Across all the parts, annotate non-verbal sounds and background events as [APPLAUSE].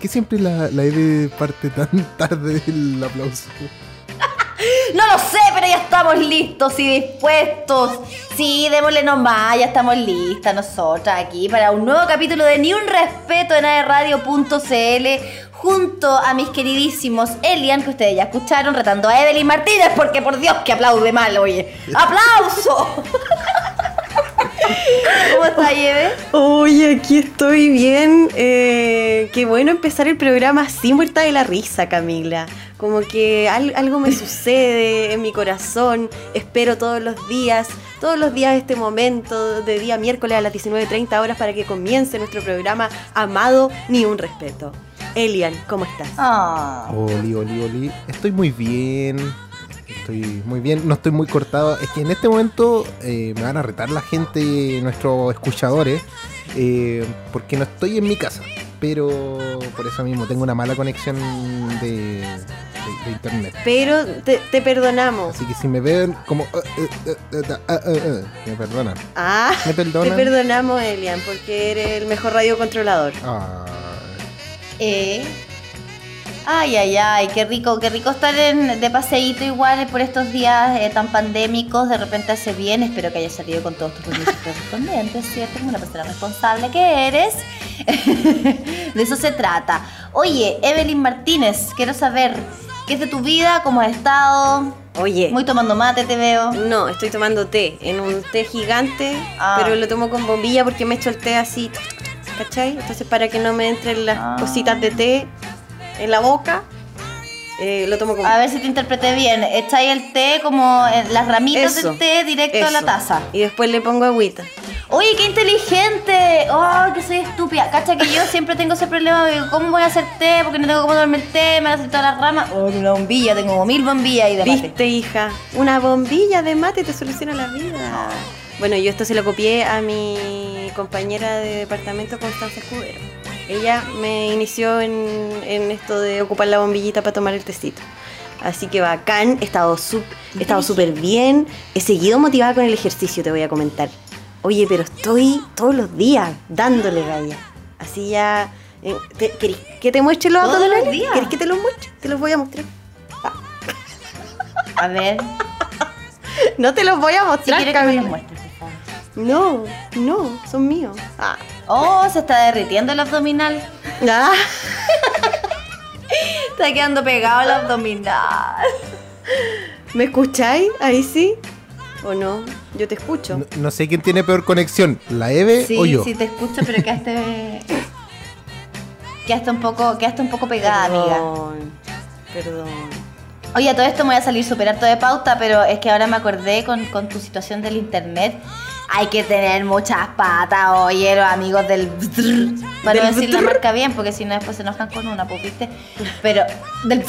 qué siempre la, la Eve parte tan [LAUGHS] tarde del aplauso? No lo sé, pero ya estamos listos y dispuestos. Sí, démosle nomás, ya estamos listas nosotras aquí para un nuevo capítulo de Ni un Respeto en aerradio.cl junto a mis queridísimos Elian, que ustedes ya escucharon, retando a Evelyn Martínez, porque por Dios que aplaude mal, oye. ¡Aplauso! [LAUGHS] ¿Cómo está, Eve? Oye, aquí estoy bien. Eh, qué bueno empezar el programa así muerta de la risa, Camila. Como que al- algo me sucede en mi corazón. Espero todos los días, todos los días este momento de día miércoles a las 19.30 horas para que comience nuestro programa amado Ni un Respeto. Elian, ¿cómo estás? Ah. Oli, oli, oli. Estoy muy bien. Estoy muy bien. No estoy muy cortado. Es que en este momento eh, me van a retar la gente, nuestros escuchadores, eh, porque no estoy en mi casa. Pero por eso mismo tengo una mala conexión de, de- de internet. Pero te, te perdonamos. Así que si me ven como... eh, me perdonan. Ah, ¿Me te perdonan? perdonamos, Elian, porque eres el mejor radiocontrolador. Ah, Eh. Ay, ay, ay, qué rico, qué rico estar en, de paseíto igual por estos días eh, tan pandémicos. De repente hace bien, espero que hayas salido con todos tus permisos [LAUGHS] correspondientes, ¿cierto? Como una persona responsable que eres. [LAUGHS] de eso se trata. Oye, Evelyn Martínez, quiero saber qué es de tu vida, cómo has estado. Oye. Muy tomando mate, te veo. No, estoy tomando té, en un té gigante, Ah. pero lo tomo con bombilla porque me echo el té así, ¿cachai? Entonces para que no me entren las Ah. cositas de té en la boca, eh, lo tomo con A ver si te interpreté bien. Echáis el té como en las ramitas Eso, del té directo a la taza. Y después le pongo agüita. Oye, qué inteligente. Oh, que soy estúpida. Cacha que yo siempre tengo ese problema de cómo voy a hacer té, porque no tengo cómo tomarme el té, me van a hacer todas las ramas. Oh, una bombilla, tengo como mil bombillas ahí de mate. ¿Viste, hija? Una bombilla de mate te soluciona la vida. Bueno, yo esto se lo copié a mi compañera de departamento, Constanza Escudero. Ella me inició en, en esto de ocupar la bombillita para tomar el tecito. Así que bacán, he estado súper bien. He seguido motivada con el ejercicio, te voy a comentar. Oye, pero estoy todos los días dándole galla. Así ya... eh, te- ¿Querés que te muestre los ¿Todos los abdominales? días? ¿Querés que te los muestre? Te los voy a mostrar. A ver, [LAUGHS] No te los voy a mostrar, quieres que me Camila. los muestres, por favor. No, no, son míos. Ah. Oh, se está derritiendo el abdominal. Ah. [LAUGHS] Está quedando pegado el abdominal. ¿Me escucháis? Ahí sí. ¿O no? Yo te escucho. no, no sé quién tiene peor conexión, la Eve Sí, o yo. sí te escucho, pero quedaste... Quedaste un poco, quedaste un poco pegada, amiga. Perdón. Perdón. Oye, a todo esto me voy a salir súper harto de pauta, pero es que ahora me acordé con, con tu situación del internet. Hay que tener muchas patas, oye, los amigos del... Para no decir la marca bien, porque si no después se enojan con una, pues, ¿viste? Pero del...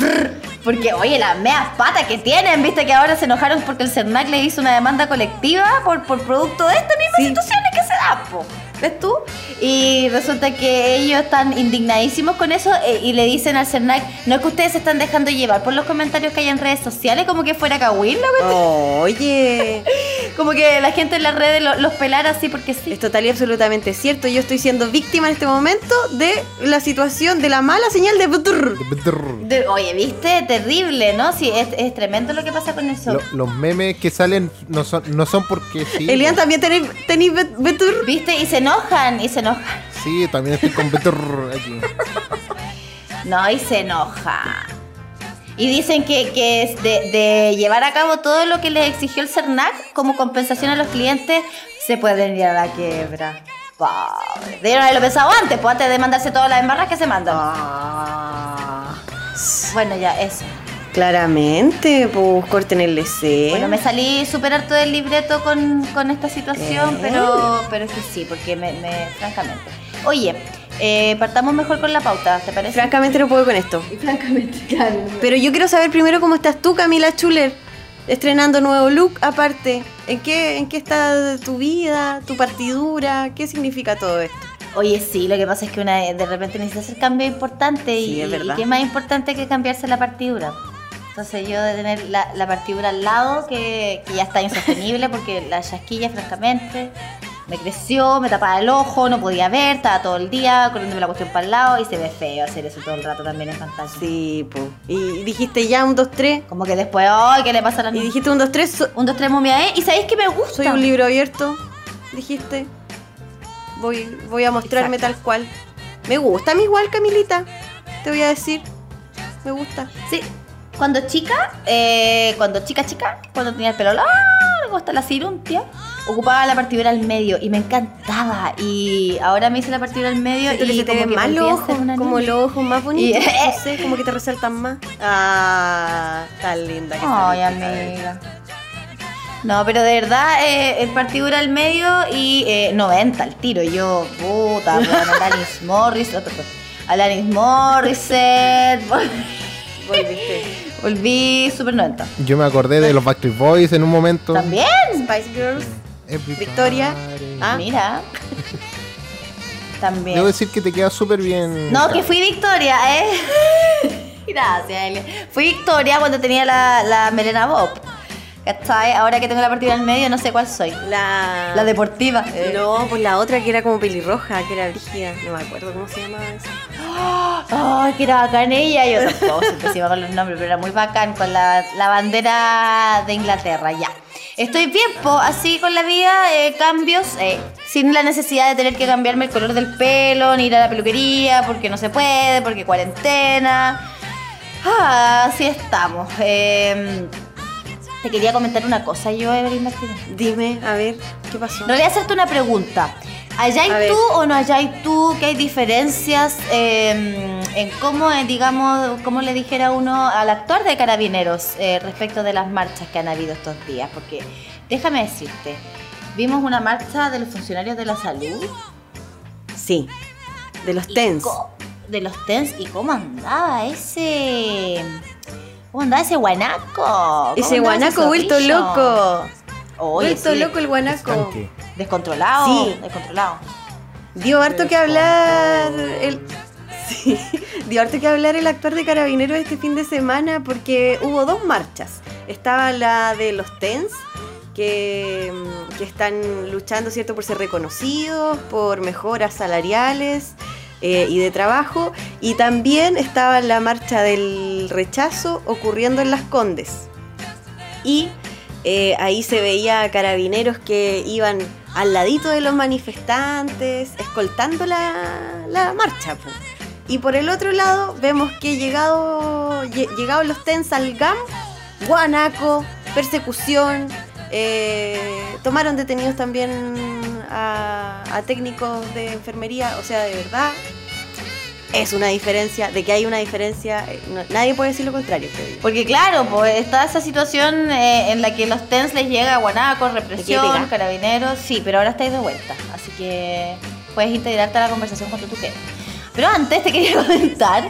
Porque, oye, las meas patas que tienen, ¿viste? Que ahora se enojaron porque el CERNAC le hizo una demanda colectiva por, por producto de estas mismas Sí. situaciones que se dan, po. ¿Ves tú? Y resulta que ellos están indignadísimos con eso eh, y le dicen al CERNAC, no es que ustedes se están dejando llevar por los comentarios que hay en redes sociales, como que fuera Kawin, cuestión. Oye, [LAUGHS] Como que la gente en las redes lo- los pelara así porque sí. es total y absolutamente cierto. Yo estoy siendo víctima en este momento de la situación de la mala señal de... De- oye, ¿viste? Terrible, ¿no? Sí, es, es tremendo lo que pasa con eso. Lo- los memes que salen no son, no son porque sí. Elian, también tenéis tenéis bet- betur. ¿Viste? Y se enojan, y se enojan. Sí, también estoy con Betur aquí. No, y se enoja. Y dicen que, que es de, de llevar a cabo todo lo que les exigió el CERNAC como compensación a los clientes, se pueden ir a la quiebra. Pobre. Debieron haberlo pensado antes, pues antes de mandarse todas las embarras que se mandan. Ah. Bueno, ya, eso. Claramente, pues corten el deseo. Bueno, me salí súper harto del libreto con, con esta situación, ¿Qué? pero, pero es que sí, porque me, me- francamente. Oye, eh, partamos mejor con la pauta, ¿te parece? Francamente no puedo con esto. francamente, [LAUGHS] claro. Pero yo quiero saber primero cómo estás tú, Camila Chuler, estrenando nuevo look aparte. ¿En qué, ¿En qué está tu vida, tu partidura? ¿Qué significa todo esto? Oye, sí, lo que pasa es que una de repente necesita hacer cambio importante y, Sí, es verdad. y qué más importante que cambiarse la partidura. Entonces yo de tener la, la partidura al lado, que, que ya está insostenible porque la chasquilla, francamente, Me creció, me tapaba el ojo, no podía ver, estaba todo el día corriéndome la cuestión para el lado y se ve feo hacer eso todo el rato también en pantalla. Sí, po. Y dijiste ya un 2, 3. Como que después, ¡ay! ¿Qué le pasa a las Y niñas? dijiste un 2, 3. Un, dos, tres, momia, ¿eh? ¿Y sabéis que me gusta? Soy un libro abierto. Dijiste. Voy, voy a mostrarme Exacto. tal cual. Me gusta a mí igual, Camilita. Te voy a decir. Me gusta. Sí. Cuando chica, eh, cuando chica, chica, cuando tenía el pelo largo hasta la ciruntia, ocupaba la partidura al medio y me encantaba. Y ahora me hice la partidura al medio Siento y que se te ven más los ojos, como los ojos más bonitos. Y- no sé, [LAUGHS] como que te resaltan más. Ah, tan linda que Ay, amiga. No, pero de verdad, eh, el partidura al medio y eh, 90 al tiro. Yo, puta, bueno, [LAUGHS] Alanis Morris, otro. Alanis Morissette. [LAUGHS] Volviste. Volví super 90. Yo me acordé de los Backstreet Boys en un momento. También, Spice Girls. Everybody. Victoria. Ah. mira. [LAUGHS] También. Debo decir que te queda súper bien. No, que fui Victoria, ¿eh? [LAUGHS] Gracias, Elia. Fui Victoria cuando tenía la, la melena Bob. ¿Cachai? Ahora que tengo la partida en medio, no sé cuál soy. La. La deportiva. eh. No, pues la otra que era como pelirroja, que era rígida. No me acuerdo cómo se llamaba esa. [GASPS] Ay, que era bacán ella. Yo tampoco soy pésima con los nombres, pero era muy bacán con la, la bandera de Inglaterra, ya. Estoy bien, po, así con la vida, eh, cambios, eh, sin la necesidad de tener que cambiarme el color del pelo, ni ir a la peluquería, porque no se puede, porque cuarentena. Ah, así estamos. Eh, te quería comentar una cosa yo, Evelyn Martínez. Dime, a ver, ¿qué pasó? En realidad hacerte una pregunta. ¿Halláis A ver. tú o no halláis tú que hay diferencias eh, en cómo, eh, digamos, cómo le dijera uno al actuar de carabineros eh, respecto de las marchas que han habido estos días? Porque déjame decirte, vimos una marcha de los funcionarios de la salud. Sí, de los TENS. De los TENS. ¿Y cómo andaba ese... ¿Cómo andaba ese guanaco? ¿Cómo Ese guanaco vuelto loco. Oye, sí, loco el guanaco. Descontrolado. Sí. Descontrolado. Dio harto que hablar el. Sí, [LAUGHS] dio harto que hablar el actor de Carabineros este fin de semana porque hubo dos marchas. Estaba la de los TENS, que, mm, que están luchando, ¿cierto?, por ser reconocidos, por mejoras salariales eh, y de trabajo. Y también estaba la marcha del rechazo ocurriendo en Las Condes. Y eh, ahí se veía carabineros que iban al ladito de los manifestantes, escoltando la, la marcha. Y por el otro lado vemos que llegado, lle- llegados los TENS al GAM, guanaco, persecución, eh, tomaron detenidos también a técnicos de enfermería, o sea, de verdad, es una diferencia, de que hay una diferencia, eh, no- nadie puede decir lo contrario. Porque claro, pues está esa situación eh, en la que los TENS les llega guanacos, represión, pegar. carabineros, sí, pero ahora estáis de vuelta, así que puedes integrarte a la conversación cuando tú quieras. Pero antes te quería [LAUGHS] comentar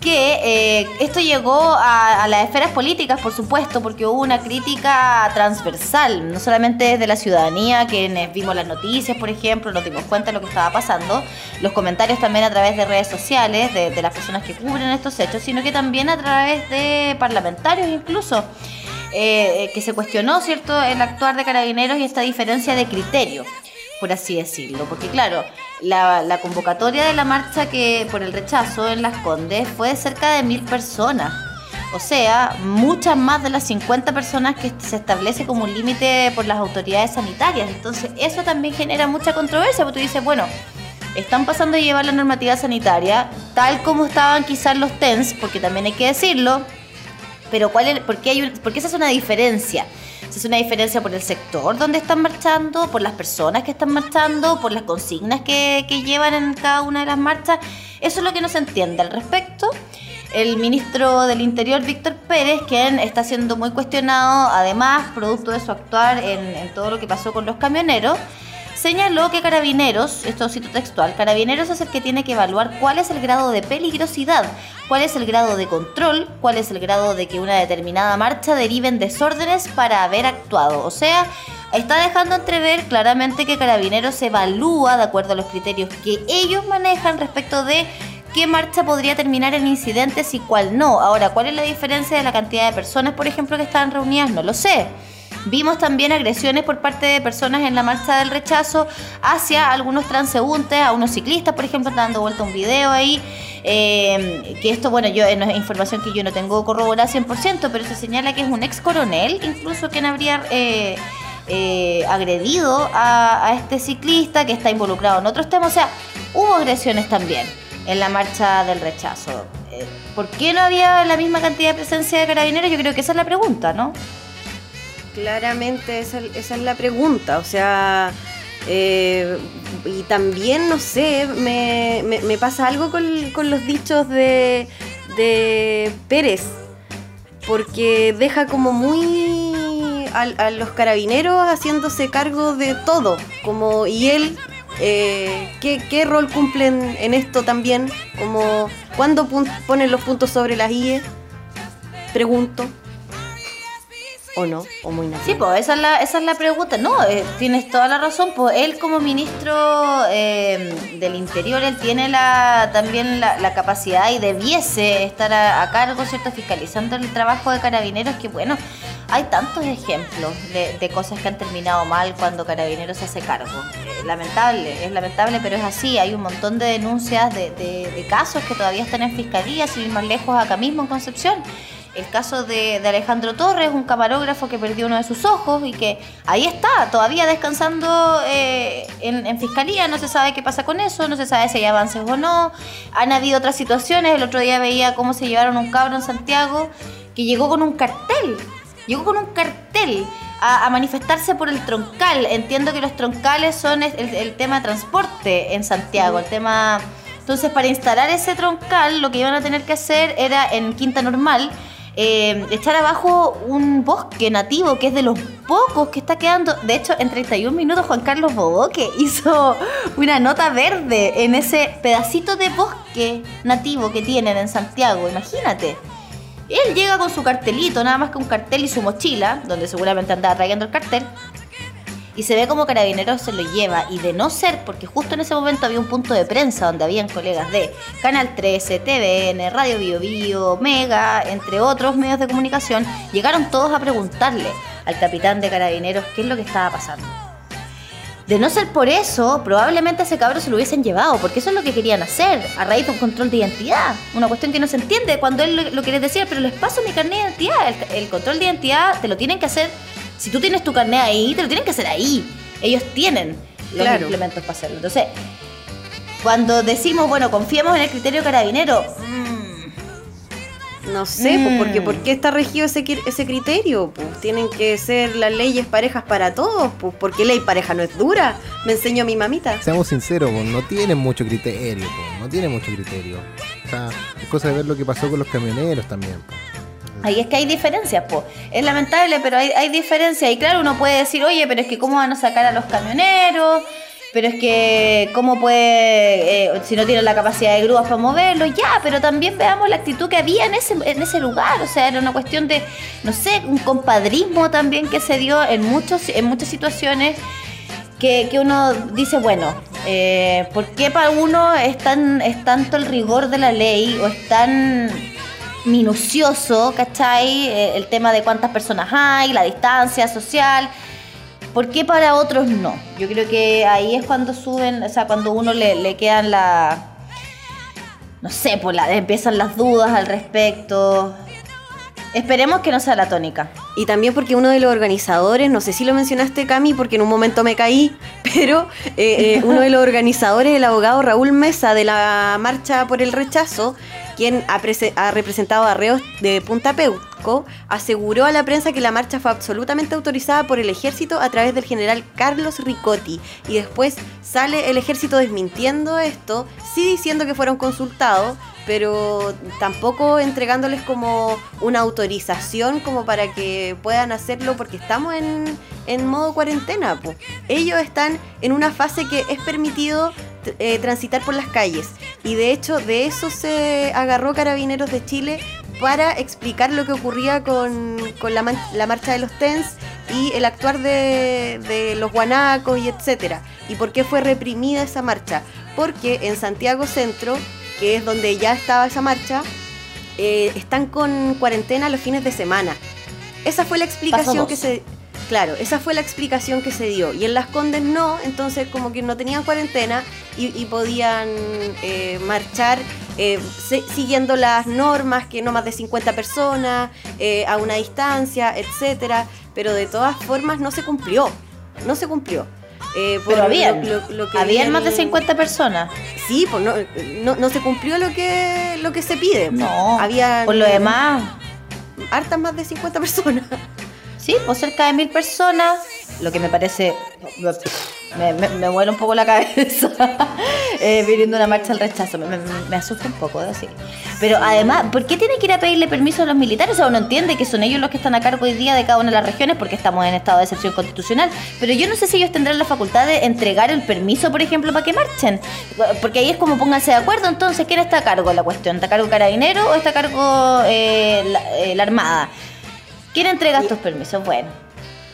que eh, esto llegó a, las esferas políticas, por supuesto, porque hubo una crítica transversal, no solamente desde la ciudadanía, quienes vimos las noticias, por ejemplo, nos dimos cuenta de lo que estaba pasando, los comentarios también a través de redes sociales, de, de las personas que cubren estos hechos, sino que también a través de parlamentarios incluso. eh, eh, que se cuestionó, ¿cierto?, el actuar de carabineros y esta diferencia de criterio por así decirlo. Porque claro, la, la convocatoria de la marcha que por el rechazo en Las Condes fue de cerca de mil personas. O sea, muchas más de las 50 personas que se establece como un límite por las autoridades sanitarias. Entonces, eso también genera mucha controversia, porque tú dices, bueno, están pasando a llevar la normativa sanitaria tal como estaban quizás los TENS, porque también hay que decirlo, pero ¿cuál es, por, qué hay un- por qué se hace una diferencia? Se hace una diferencia por el sector donde están marchando, por las personas que están marchando, por las consignas que, que llevan en cada una de las marchas. Eso es lo que no se entiende al respecto. El ministro del Interior, Víctor Pérez, quien está siendo muy cuestionado, además, producto de su actuar en, en todo lo que pasó con los camioneros, señaló que Carabineros, esto cito textual, Carabineros es el que tiene que evaluar cuál es el grado de peligrosidad, cuál es el grado de control, cuál es el grado de que una determinada marcha derive en desórdenes para haber actuado. O sea, está dejando entrever claramente que Carabineros evalúa de acuerdo a los criterios que ellos manejan respecto de qué marcha podría terminar en incidentes y cuál no. Ahora, ¿cuál es la diferencia de la cantidad de personas, por ejemplo, que estaban reunidas? No lo sé. Vimos también agresiones por parte de personas en la marcha del rechazo hacia algunos transeúntes, a unos ciclistas, por ejemplo, dando vuelta un video ahí. Eh, que esto, bueno, yo es información que yo no tengo corroborada 100%, pero se señala que es un ex coronel, incluso quien habría eh, eh, agredido a, este ciclista que está involucrado en otros temas. O sea, hubo agresiones también en la marcha del rechazo. ¿Por qué no había la misma cantidad de presencia de carabineros? Yo creo que esa es la pregunta, ¿no? Claramente esa, esa es la pregunta. O sea, eh, y también, no sé, me, me, pasa algo con, con, los dichos de, de Pérez, porque deja como muy a, los carabineros haciéndose cargo de todo, como y él, eh, ¿qué, ¿qué, rol cumplen en esto también? Como, ¿Cuándo ponen los puntos sobre las IE? Pregunto o no, o muy natural. Sí, pues esa es la, esa es la pregunta. No, eh, tienes toda la razón, pues él como ministro eh, del Interior, él tiene la, también la, capacidad y debiese estar a, cargo, ¿cierto?, fiscalizando el trabajo de carabineros, que bueno, hay tantos ejemplos de, cosas que han terminado mal cuando carabineros se hace cargo. Eh, lamentable, es lamentable, pero es así. Hay un montón de denuncias de, de casos que todavía están en fiscalía, sin ir más lejos acá mismo en Concepción el caso de, Alejandro Torres, un camarógrafo que perdió uno de sus ojos y que ahí está, todavía descansando eh, en, fiscalía, no se sabe qué pasa con eso, no se sabe si hay avances o no. Han habido otras situaciones, el otro día veía cómo se llevaron un cabro en Santiago que llegó con un cartel, llegó con un cartel. A, manifestarse por el troncal. Entiendo que los troncales son el, el tema de transporte en Santiago, el tema... Entonces, para instalar ese troncal, lo que iban a tener que hacer era en Quinta Normal, eh, echar abajo un bosque nativo que es de los pocos que está quedando. De hecho, en 31 minutos Juan Carlos Bodoque [LAUGHS] hizo una nota verde en ese pedacito de bosque nativo que tienen en Santiago, imagínate. Él llega con su cartelito, nada más que un cartel y su mochila, donde seguramente andaba trayendo el cartel, y se ve como Carabineros se lo lleva y de no ser, porque justo en ese momento había un punto de prensa donde habían colegas de Canal 13, TVN, Radio Bio Bio, Mega, entre otros medios de comunicación, llegaron todos a preguntarle al capitán de Carabineros qué es lo que estaba pasando. De no ser por eso, probablemente ese cabro se lo hubiesen llevado, porque eso es lo que querían hacer, a raíz de un control de identidad. Una cuestión que no se entiende cuando él lo, quiere decir, pero les paso mi carnet de identidad. el, control de identidad te lo tienen que hacer si tú tienes tu carnet ahí, te lo tienen que hacer ahí. Ellos tienen los implementos para hacerlo. Entonces, cuando decimos, bueno, confiemos en el criterio carabinero, no sé, pues, porque ¿por qué está regido ese, ese criterio? Pues tienen que ser las leyes parejas para todos, pues porque ley pareja no es dura, me enseñó mi mamita. Seamos sinceros, pues, no tienen mucho criterio, pues, no tienen mucho criterio. O sea, es cosa de ver lo que pasó con los camioneros también. Pues. Ahí es que hay diferencias, pues. Es lamentable, pero hay, hay diferencias. Y claro, uno puede decir, oye, pero es que cómo van a sacar a los camioneros, pero es que cómo puede, eh, si no tienen la capacidad de grúas para moverlo, ya, pero también veamos la actitud que había en ese, en ese lugar. O sea, era una cuestión de, no sé, un compadrismo también que se dio en, muchos, en muchas situaciones. Que, que uno dice, bueno, eh, ¿por qué para uno es, tan, es tanto el rigor de la ley o es tan minucioso, ¿cachai? Eh, el tema de cuántas personas hay, la distancia social. ¿Por qué para otros no? Yo creo que ahí es cuando suben, o sea, cuando uno le, le quedan la. No sé, pues la, empiezan las dudas al respecto. Esperemos que no sea la tónica. Y también porque uno de los organizadores, no sé si lo mencionaste Cami, porque en un momento me caí, [LAUGHS] pero eh, eh, uno de los organizadores, el abogado Raúl Mesa de la marcha por el rechazo, quien ha, representado a reos de Punta Peuco, aseguró a la prensa que la marcha fue absolutamente autorizada por el ejército a través del general Carlos Ricotti. Y después sale el ejército desmintiendo esto, sí diciendo que fueron consultados, pero tampoco entregándoles como una autorización como para que puedan hacerlo porque estamos en, en modo cuarentena. Ellos están en una fase que es permitido eh, transitar por las calles. Y de hecho, de eso se agarró Carabineros de Chile para explicar lo que ocurría con, la, marcha de los TENS y el actuar de, los guanacos y etcétera. Y por qué fue reprimida esa marcha. Porque en Santiago Centro, que es donde ya estaba esa marcha, eh, están con cuarentena los fines de semana. Esa fue la explicación que se Claro, esa fue la explicación que se dio. Y en Las Condes no, entonces como que no tenían cuarentena y, y podían eh, marchar eh, se- siguiendo las normas, que no más de 50 personas, eh, a una distancia, etcétera. Pero de todas formas no se cumplió. No se cumplió. Eh, por Pero habían, lo- lo- lo que habían más de en- 50 personas. Sí, pues no, no, no se cumplió lo que, lo que se pide. No, Había por lo demás, hartas más de 50 personas. [LAUGHS] sí, pues cerca de mil personas, lo que me parece, me, me, me un poco la cabeza, [LAUGHS] eh, una marcha al rechazo, me, asusta un poco, debo decir. Pero además, ¿por qué tiene que ir a pedirle permiso a los militares? O sea, uno entiende que son ellos los que están a cargo hoy día de cada una de las regiones porque estamos en estado de excepción constitucional, pero yo no sé si ellos tendrán la facultad de entregar el permiso, por ejemplo, para que marchen, porque ahí es como pónganse de acuerdo, entonces, ¿quién está a cargo de la cuestión? ¿Está a cargo Carabinero o está a cargo eh, la, eh, la Armada? ¿Quién entrega estos permisos? Bueno.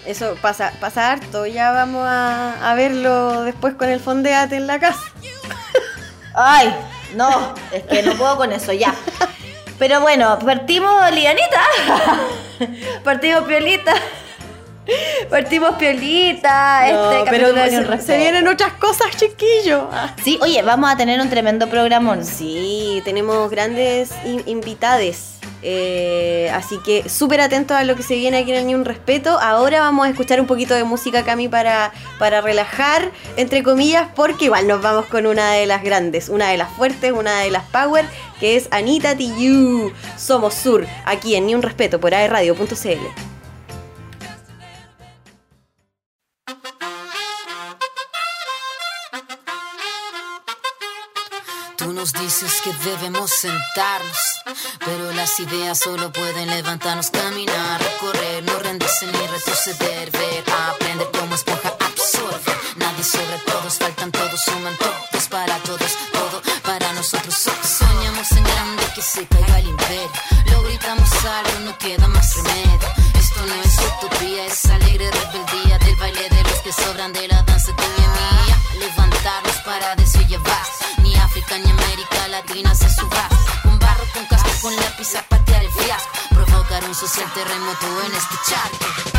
Eso pasa, pasa harto. Ya vamos a, a verlo después con el fondeate en la casa. Ay, no, es que no puedo con eso, ya. Pero bueno, partimos lianita. [LAUGHS] partimos piolita. [LAUGHS] Partimos piolita. No, este pero de se, vienen otras cosas, chiquillo. Ah. Sí, oye, vamos a tener un tremendo programón. Sí, tenemos grandes in- invitades. eh, así que súper atentos a lo que se viene aquí en el Ni Un Respeto. Ahora vamos a escuchar un poquito de música, Cami, para, para relajar, entre comillas, porque igual nos vamos con una de las grandes, una de las fuertes, una de las power, que es Anita Tijoux. Somos Sur, aquí en Ni Un Respeto por aerradio.cl. nos dices que debemos sentarnos, pero las ideas solo pueden levantarnos, caminar, recorrer, no rendirse ni retroceder, ver, aprender como esponja, absorber. Nadie sobre todos, faltan todos, suman todos para todos, todo para nosotros. So- Soñamos en grande que se caiga el imperio, lo gritamos algo, no queda más remedio. Esto no es utopía, es alegre rebeldía del baile de los que sobran de la danza y mía. Levantarnos para decir llevar, con lápiz a patear el fiasco. Provocar un social terremoto en este charco.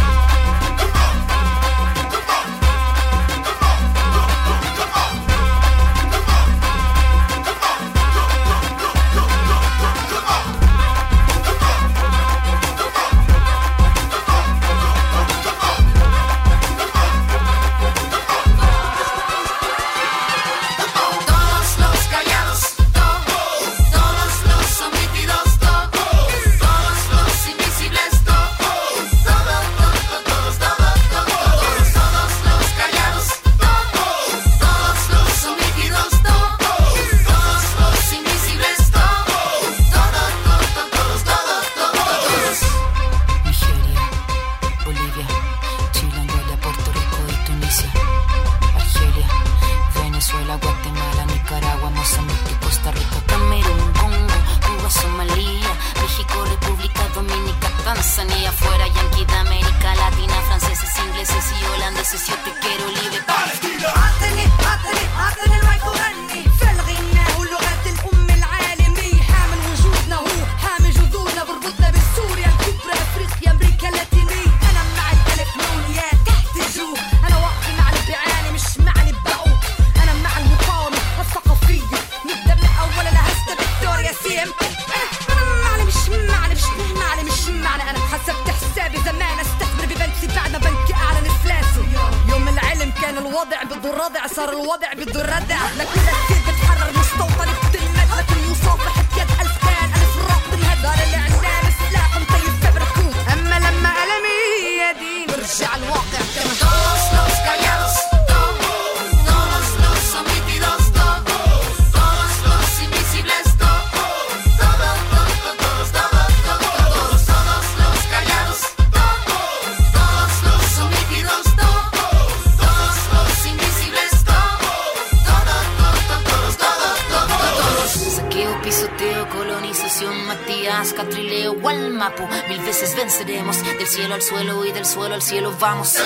Cielo vamos.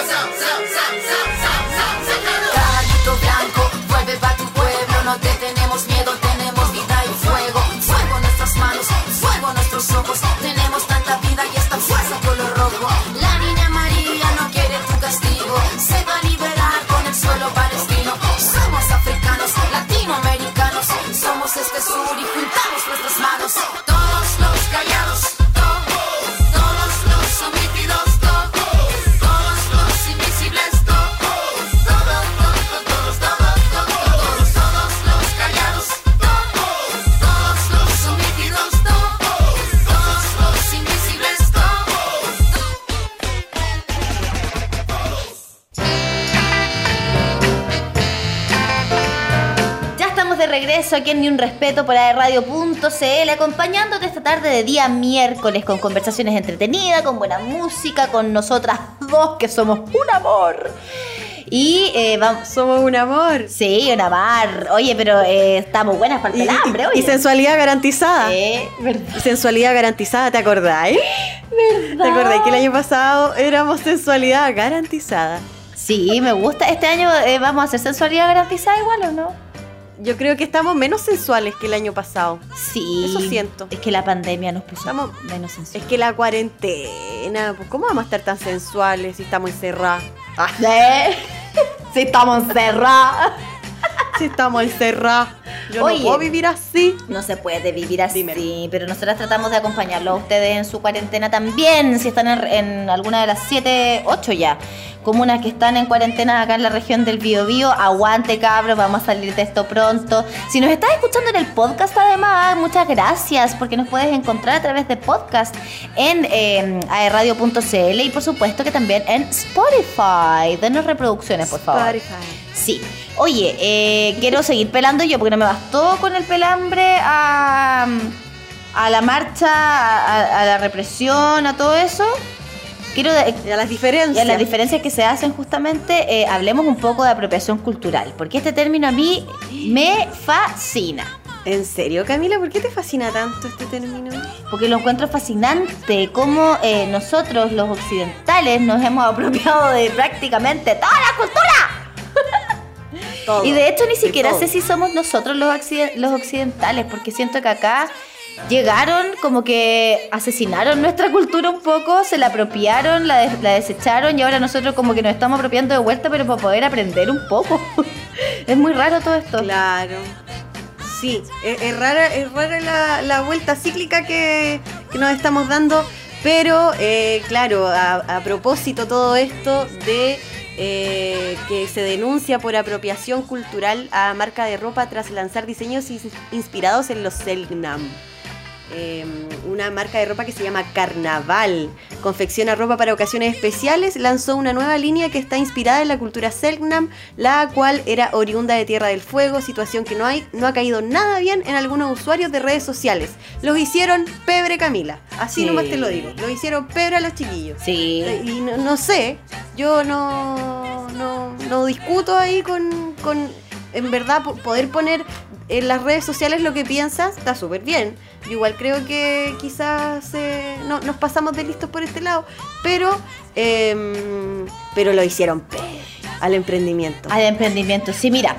Aquí en Ni un Respeto por Radio.cl, acompañándote esta tarde de día miércoles con conversaciones entretenidas, con buena música, con nosotras dos que somos un amor. Y eh, vamos. Somos un amor. Sí, un amor. Oye, pero eh, estamos buenas para el Y, y- oye. y sensualidad garantizada. Eh, verdad. Sensualidad garantizada, ¿te acordáis? ¿Te acordáis que el año pasado éramos sensualidad garantizada? Sí, me gusta. Este año eh, vamos a hacer sensualidad garantizada igual o no? Yo creo que estamos menos sensuales que el año pasado. Sí. Eso siento. Es que la pandemia nos puso Estamos- menos Es sensuales. que la cuarentena, pues, ¿cómo vamos a estar tan sensuales si estamos encerrados? Ah, ¿Eh? Sí, estamos encerrados. si estamos encerrados. Yo Oye. no puedo vivir así. No se puede vivir así, Dímelo. pero nosotras tratamos de acompañarlo a ustedes en su cuarentena también, si están en, en alguna de las 7, 8 ya, comunas que están en cuarentena acá en la región del Biobío, aguante cabros, vamos a salir de esto pronto. Si nos estás escuchando en el podcast además, muchas gracias, porque nos puedes encontrar a través de podcast en eh, aerradio.cl y por supuesto que también en Spotify. Denos reproducciones, por favor. Spotify. Sí. Oye, eh, quiero seguir pelando yo porque no me bastó con el pelambre a, a la marcha, a, a la represión, a todo eso. Quiero Y a las diferencias. y a las diferencias que se hacen justamente, eh, hablemos un poco de apropiación cultural, porque este término a mí me fascina. ¿En serio, Camila? ¿Por qué te fascina tanto este término? Porque lo encuentro fascinante, cómo eh, nosotros los occidentales nos hemos apropiado de prácticamente toda la cultura. Todo. Y de hecho ni siquiera todo. sé si somos nosotros los, los occidentales, porque siento que acá llegaron como que asesinaron nuestra cultura un poco, se la apropiaron, la, des- la desecharon y ahora nosotros como que nos estamos apropiando de vuelta, pero para poder aprender un poco. [LAUGHS] es muy raro todo esto. Claro. Sí, es, es rara, es rara la, la vuelta cíclica que, nos estamos dando, pero eh, claro, a, propósito todo esto de eh, que se denuncia por apropiación cultural a marca de ropa tras lanzar diseños ins- inspirados en los Selknam. Eh, una marca de ropa que se llama Carnaval. Confecciona ropa para ocasiones especiales. Lanzó una nueva línea que está inspirada en la cultura Selknam, la cual era oriunda de Tierra del Fuego, situación que no, hay, no ha caído nada bien en algunos usuarios de redes sociales. Los hicieron pebre Camila. Así Sí. nomás te lo digo. Los hicieron pebre a los chiquillos. Sí. Y no, no sé, yo no, no, no discuto ahí con, con, en verdad, po- poder poner en las redes sociales lo que piensas, está súper bien. Yo igual creo que quizás eh, no, nos pasamos de listos por este lado, pero, em, pero lo hicieron al emprendimiento. Al emprendimiento. Sí, mira,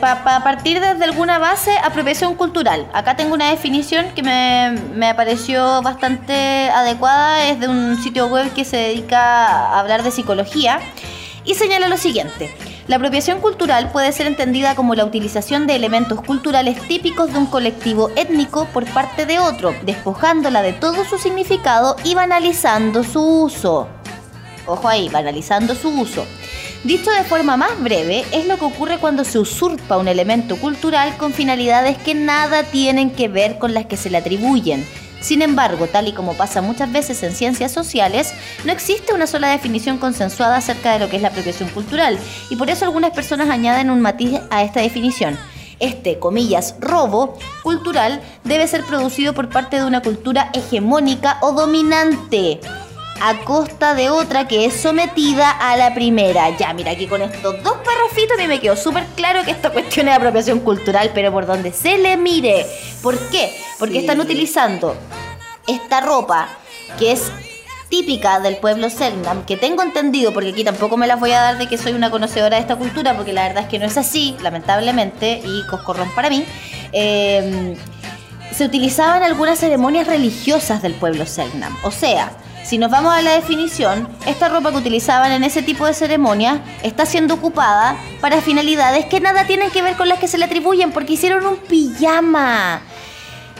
para partir desde alguna base, apropiación cultural. Acá tengo una definición que me, me pareció bastante adecuada. Es de un sitio web que se dedica a hablar de psicología y señala lo siguiente. La apropiación cultural puede ser entendida como la utilización de elementos culturales típicos de un colectivo étnico por parte de otro, despojándola de todo su significado y banalizando su uso. Ojo ahí, banalizando su uso. Dicho de forma más breve, es lo que ocurre cuando se usurpa un elemento cultural con finalidades que nada tienen que ver con las que se le atribuyen. Sin embargo, tal y como pasa muchas veces en ciencias sociales, no existe una sola definición consensuada acerca de lo que es la apropiación cultural, y por eso algunas personas añaden un matiz a esta definición. Este, comillas, robo cultural debe ser producido por parte de una cultura hegemónica o dominante a costa de otra que es sometida a la primera. Ya, mira, aquí con estos dos parrafitos a mí me quedó súper claro que esta cuestión es apropiación cultural, pero por donde se le mire. ¿Por qué? Porque Sí. están utilizando esta ropa que es típica del pueblo Selknam, que tengo entendido, porque aquí tampoco me las voy a dar de que soy una conocedora de esta cultura, porque la verdad es que no es así, lamentablemente, y coscorrón para mí. eh, se utilizaba en algunas ceremonias religiosas del pueblo Selknam. O sea, si nos vamos a la definición, esta ropa que utilizaban en ese tipo de ceremonias está siendo ocupada para finalidades que nada tienen que ver con las que se le atribuyen, porque hicieron un pijama.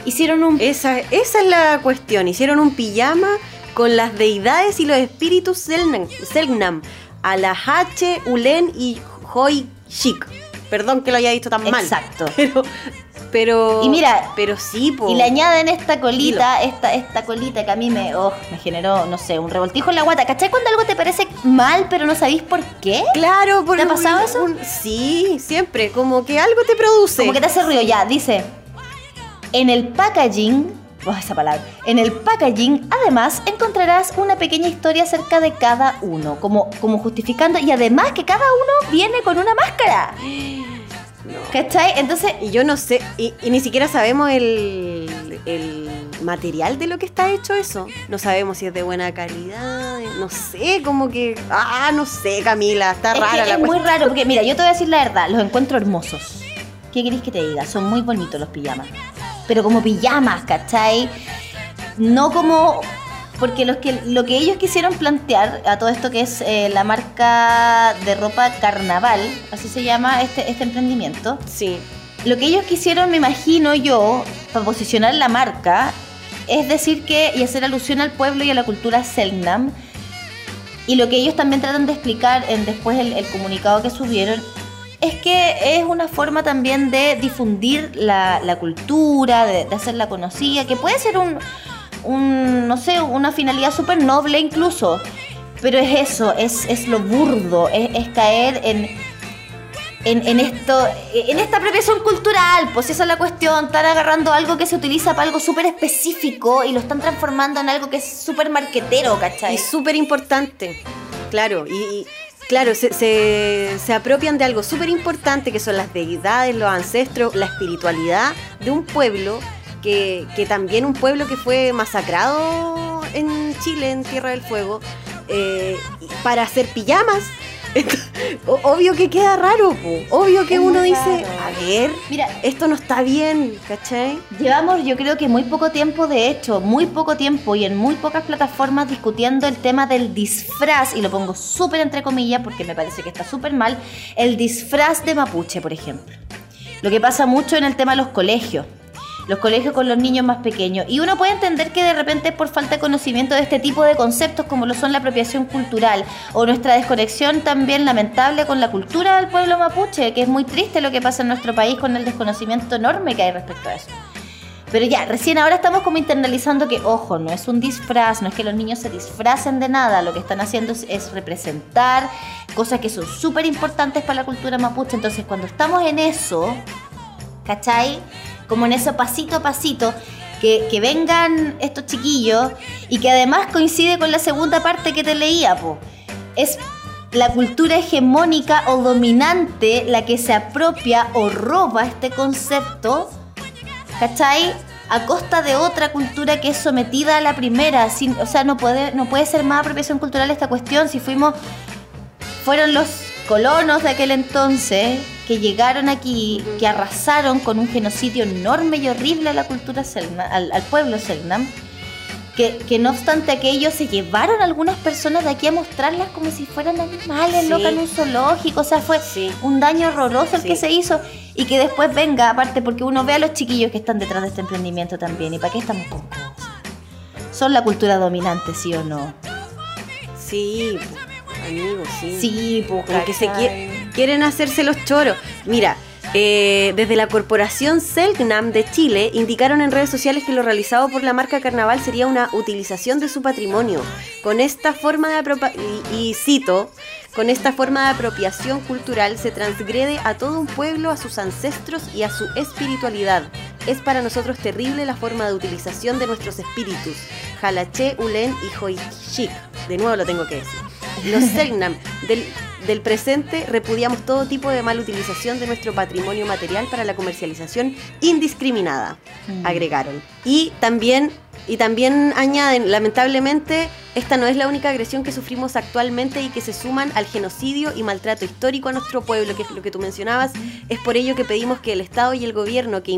Hicieron un Esa, esa es la cuestión. Hicieron un pijama con las deidades y los espíritus Selnam, Selknam, Alahache, Ulen y Hoi Shik. Perdón que lo haya dicho tan mal. Exacto. [LAUGHS] Pero, pero. Y mira, pero sí, po. Y le añaden esta colita, esta, esta colita que a mí me, oh, me generó, no sé, un revoltijo en la guata. ¿Cachai cuando algo te parece mal pero no sabéis por qué? Claro, por ¿Te ha pasado eso? un- sí, siempre. Como que algo te produce. Como que te hace ruido, ya, dice. En el packaging, oh, esa palabra, en el packaging además encontrarás una pequeña historia acerca de cada uno, como, como justificando, y además que cada uno viene con una máscara. ¿Cachai? Entonces, Y yo no sé, y, y ni siquiera sabemos el, el material de lo que está hecho eso. No sabemos si es de buena calidad, no sé, como que... Ah, no sé, Camila, está es, rara que la es muy cuestión. raro, porque mira, yo te voy a decir la verdad, los encuentro hermosos. ¿Qué queréis que te diga? Son muy bonitos los pijamas. Pero como pijamas, ¿cachai? No como... Porque los que, lo que ellos quisieron plantear a todo esto que es eh, la marca de ropa Carnaval, así se llama este, este emprendimiento, Sí, lo que ellos quisieron, me imagino yo, para posicionar la marca, es decir que y hacer alusión al pueblo y a la cultura Selknam. Y lo que ellos también tratan de explicar en después el, el comunicado que subieron es que es una forma también de difundir la, la cultura, de, hacerla conocida, que puede ser un, un no sé, una finalidad súper noble incluso. Pero es eso, es, es lo burdo, es, caer en, en, en esto, en esta apropiación cultural, pues esa es la cuestión, están agarrando algo que se utiliza para algo súper específico y lo están transformando en algo que es súper marquetero, ¿cachai? y súper importante, claro, y, claro, se, se, se apropian de algo súper importante que son las deidades, los ancestros, la espiritualidad de un pueblo que, que también un pueblo que fue masacrado en Chile, en Tierra del Fuego, eh, para hacer pijamas. Obvio que queda raro, po. obvio que Es uno dice, a ver, Mira, esto no está bien, ¿cachai? Llevamos yo creo que muy poco tiempo, de hecho, muy poco tiempo y en muy pocas plataformas discutiendo el tema del disfraz, y lo pongo súper entre comillas porque me parece que está súper mal, el disfraz de mapuche, por ejemplo. Lo que pasa mucho en el tema de los colegios. Los colegios con los niños más pequeños. Y uno puede entender que de repente es por falta de conocimiento de este tipo de conceptos como lo son la apropiación cultural o nuestra desconexión también lamentable con la cultura del pueblo mapuche, que es muy triste lo que pasa en nuestro país con el desconocimiento enorme que hay respecto a eso. Pero ya, recién ahora estamos como internalizando que, ojo, no es un disfraz, no es que los niños se disfracen de nada, lo que están haciendo es, es representar cosas que son súper importantes para la cultura mapuche. Entonces, cuando estamos en eso, ¿cachai? Como en eso pasito a pasito, que, vengan estos chiquillos y que además coincide con la segunda parte que te leía, po. Es la cultura hegemónica o dominante la que se apropia o roba este concepto ¿cachai? A costa de otra cultura que es sometida a la primera. sin- o sea, no puede, no puede ser más apropiación cultural esta cuestión. Si fuimos, fueron los colonos de aquel entonces que llegaron aquí, que arrasaron con un genocidio enorme y horrible a la cultura Selknam, al, al pueblo Selknam. Que, que no obstante aquello se llevaron algunas personas de aquí a mostrarlas como si fueran animales, Sí. loca, en un zoológico. O sea, fue Sí. un daño horroroso el Sí. que se hizo y que después venga, aparte porque uno ve a los chiquillos que están detrás de este emprendimiento también. ¿Y para qué estamos con cosas? Son la cultura dominante, ¿sí o no? Sí, po, amigo, sí. Sí, pues, Como que se quie- quieren hacerse los choros. Mira, eh, desde la corporación Selknam de Chile indicaron en redes sociales que lo realizado por la marca Carnaval sería una utilización de su patrimonio. Con esta forma de y, y cito, con esta forma de apropiación cultural se transgrede a todo un pueblo, a sus ancestros y a su espiritualidad. Es para nosotros terrible la forma de utilización de nuestros espíritus. Jalaché, Ulen y Hoishik. De nuevo lo tengo que decir. Los Selknam del, del presente repudiamos todo tipo de mala utilización de nuestro patrimonio material para la comercialización indiscriminada, Mm. agregaron. Y también, y también añaden, lamentablemente, esta no es la única agresión que sufrimos actualmente y que se suman al genocidio y maltrato histórico a nuestro pueblo, que es lo que tú mencionabas. Es por ello que pedimos que el Estado y el gobierno que,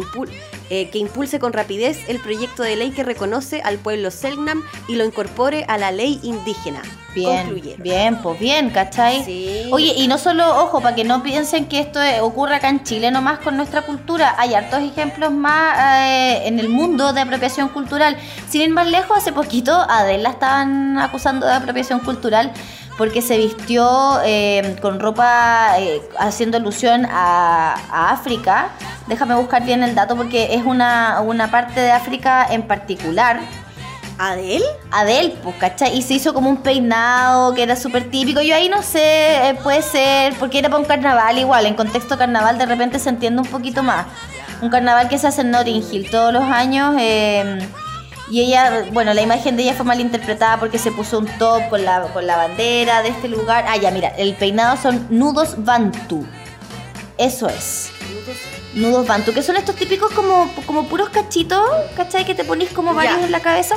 eh, que impulse con rapidez el proyecto de ley que reconoce al pueblo Selknam y lo incorpore a la ley indígena. Bien, Concluyeron. bien, pues bien, ¿cachai? Sí. Oye, y no solo, ojo, para que no piensen que esto eh, ocurre acá en Chile nomás con nuestra cultura, hay hartos ejemplos más eh, en el mundo de apropiación cultural. Sin ir más lejos, hace poquito a Adele la estaban acusando de apropiación cultural porque se vistió eh, con ropa eh, haciendo alusión a, a África. Déjame buscar bien el dato porque es una, una parte de África en particular. ¿Adel? Adele, pues, ¿cachai? Y se hizo como un peinado que era súper típico. Yo ahí no sé, eh, puede ser, porque era para un carnaval igual. En contexto carnaval de repente se entiende un poquito más. Un carnaval que se hace en Notting Hill todos los años. eh, y ella, bueno, la imagen de ella fue mal interpretada porque se puso un top con la, con la bandera de este lugar. Ah, ya, mira, el peinado son nudos bantu. Eso es. Nudos bantu, que son estos típicos como, como puros cachitos, ¿cachai? Que te ponís como varios en la cabeza.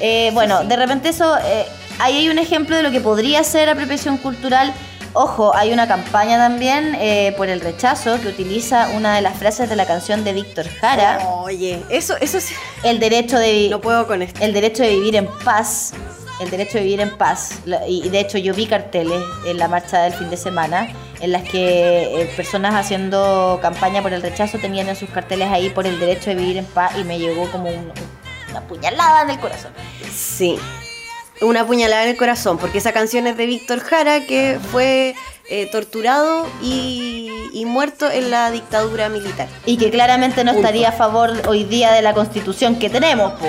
Eh, bueno, de repente eso, eh, ahí hay un ejemplo de lo que podría ser apropiación cultural. Ojo, hay una campaña también eh, por el rechazo que utiliza una de las frases de la canción de Víctor Jara, Oye, eso, eso sí. el derecho de No puedo con esto. el derecho de vivir en paz, el derecho de vivir en paz. Y de hecho yo vi carteles en la marcha del fin de semana en las que eh, personas haciendo campaña por el rechazo tenían en sus carteles ahí por el derecho de vivir en paz y me llegó como un- una puñalada en el corazón. Sí. Una puñalada en el corazón, porque esa canción es de Víctor Jara, que fue eh, torturado y, y muerto en la dictadura militar. Y que claramente no Punto. estaría a favor hoy día de la constitución que tenemos, po.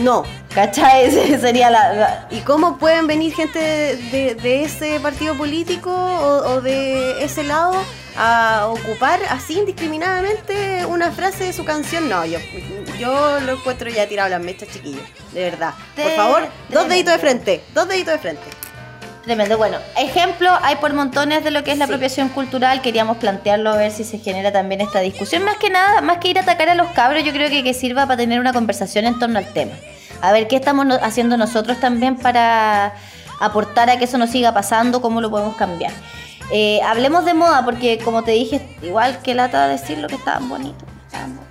No. ¿Cachai? [LAUGHS] Ese sería la- la, ¿Y cómo pueden venir gente de, de ese partido político o, o de ese lado a ocupar así indiscriminadamente una frase de su canción? No, yo, yo lo encuentro ya tirado las mechas, chiquillos. De verdad. Por favor, dos deditos de frente. Dos deditos de frente. Tremendo. Bueno, ejemplo hay por montones de lo que es la Sí. apropiación cultural. Queríamos plantearlo a ver si se genera también esta discusión. Más que nada, más que ir a atacar a los cabros, yo creo que, que sirva para tener una conversación en torno al tema. A ver qué estamos haciendo nosotros también para aportar a que eso no siga pasando, cómo lo podemos cambiar. Eh, hablemos de moda, porque como te dije, igual que lata decir lo que estaban bonitos. [LAUGHS] estaban bonitos.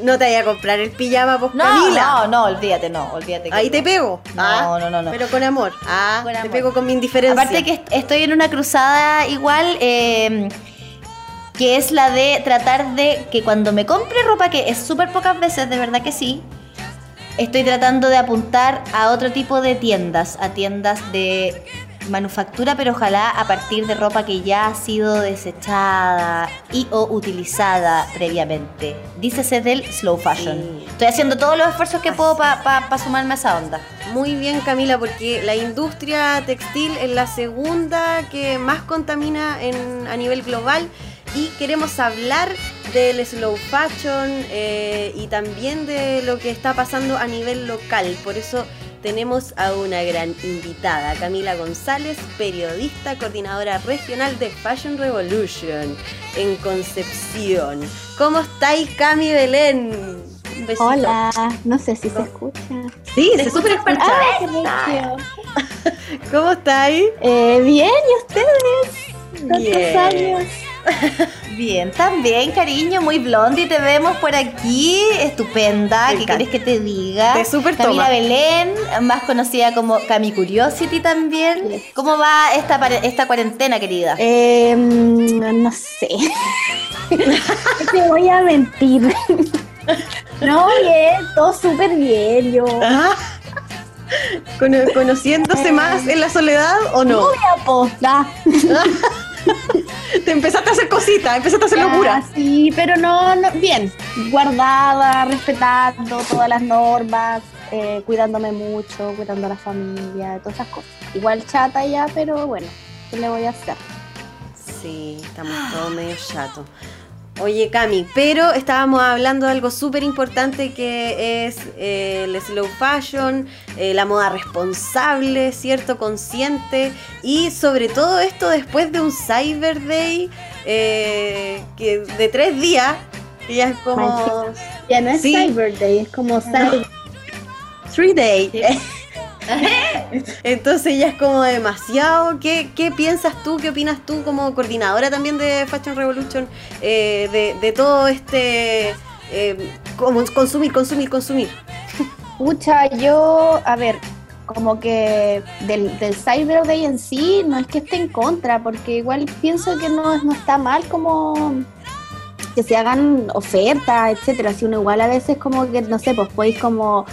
No te vaya a comprar el pijama, pues No, Camila. no, no, olvídate, no, olvídate. que Ahí no. te pego. No, Ah, no, no, no. Pero con amor. Ah, Con te amor. pego con mi indiferencia. Aparte que est- estoy en una cruzada igual, eh, que es la de tratar de que cuando me compre ropa, que es súper pocas veces, de verdad que sí, estoy tratando de apuntar a otro tipo de tiendas, a tiendas de manufactura, pero ojalá a partir de ropa que ya ha sido desechada y o utilizada previamente. Dícese del slow fashion. Sí. Estoy haciendo todos los esfuerzos que puedo para sumarme a esa onda. Muy bien, Camila, porque la industria textil es la segunda que más contamina en, a nivel global y queremos hablar del slow fashion eh, y también de lo que está pasando a nivel local. Por eso tenemos a una gran invitada, Camila González, periodista, coordinadora regional de Fashion Revolution en Concepción. ¿Cómo estáis, Cami Belén? Hola, no sé si se escucha. Sí, se escucha. ¡Ay, qué regio! [LAUGHS] ¿Cómo estáis? Eh, bien, ¿y ustedes? ¿Cuántos Bien. años? [LAUGHS] Bien, también, cariño, muy blondie te vemos por aquí, estupenda, Me ¿qué quieres que te diga? Te súper Camila toma. Belén, más conocida como Cami Curiosity también. ¿Cómo va esta, esta cuarentena, querida? Eh, no sé. [LAUGHS] Te voy a mentir. No, bien, todo súper bien. Yo Ah. Cono- ¿Conociéndose más en la soledad o no? voy a postar. [LAUGHS] [LAUGHS] Te empezaste a hacer cositas, empezaste a hacer locura. Sí, pero no, no, bien. Guardada, respetando todas las normas, eh, cuidándome mucho, cuidando a la familia, todas esas cosas. Igual chata ya, pero bueno, ¿qué le voy a hacer? Sí, estamos todos medio chatos. Oye, Cami, pero estábamos hablando de algo súper importante que es eh, el slow fashion, eh, la moda responsable, ¿cierto? Consciente y sobre todo esto después de un Cyber Day eh, que de tres días, que ya es como... Ya no es Sí. Cyber Day, es como Cyber Three Day. [LAUGHS] [LAUGHS] Entonces ya es como demasiado. ¿Qué, qué piensas tú? ¿Qué opinas tú como coordinadora también de Fashion Revolution? eh, de, de todo este... eh, como consumir, consumir, consumir. [LAUGHS] Pucha, yo, a ver, como que del, del Cyber Day en sí, no es que esté en contra, porque igual pienso que no, no está mal como que se hagan ofertas, etcétera. Si uno igual a veces como que, no sé, pues podéis como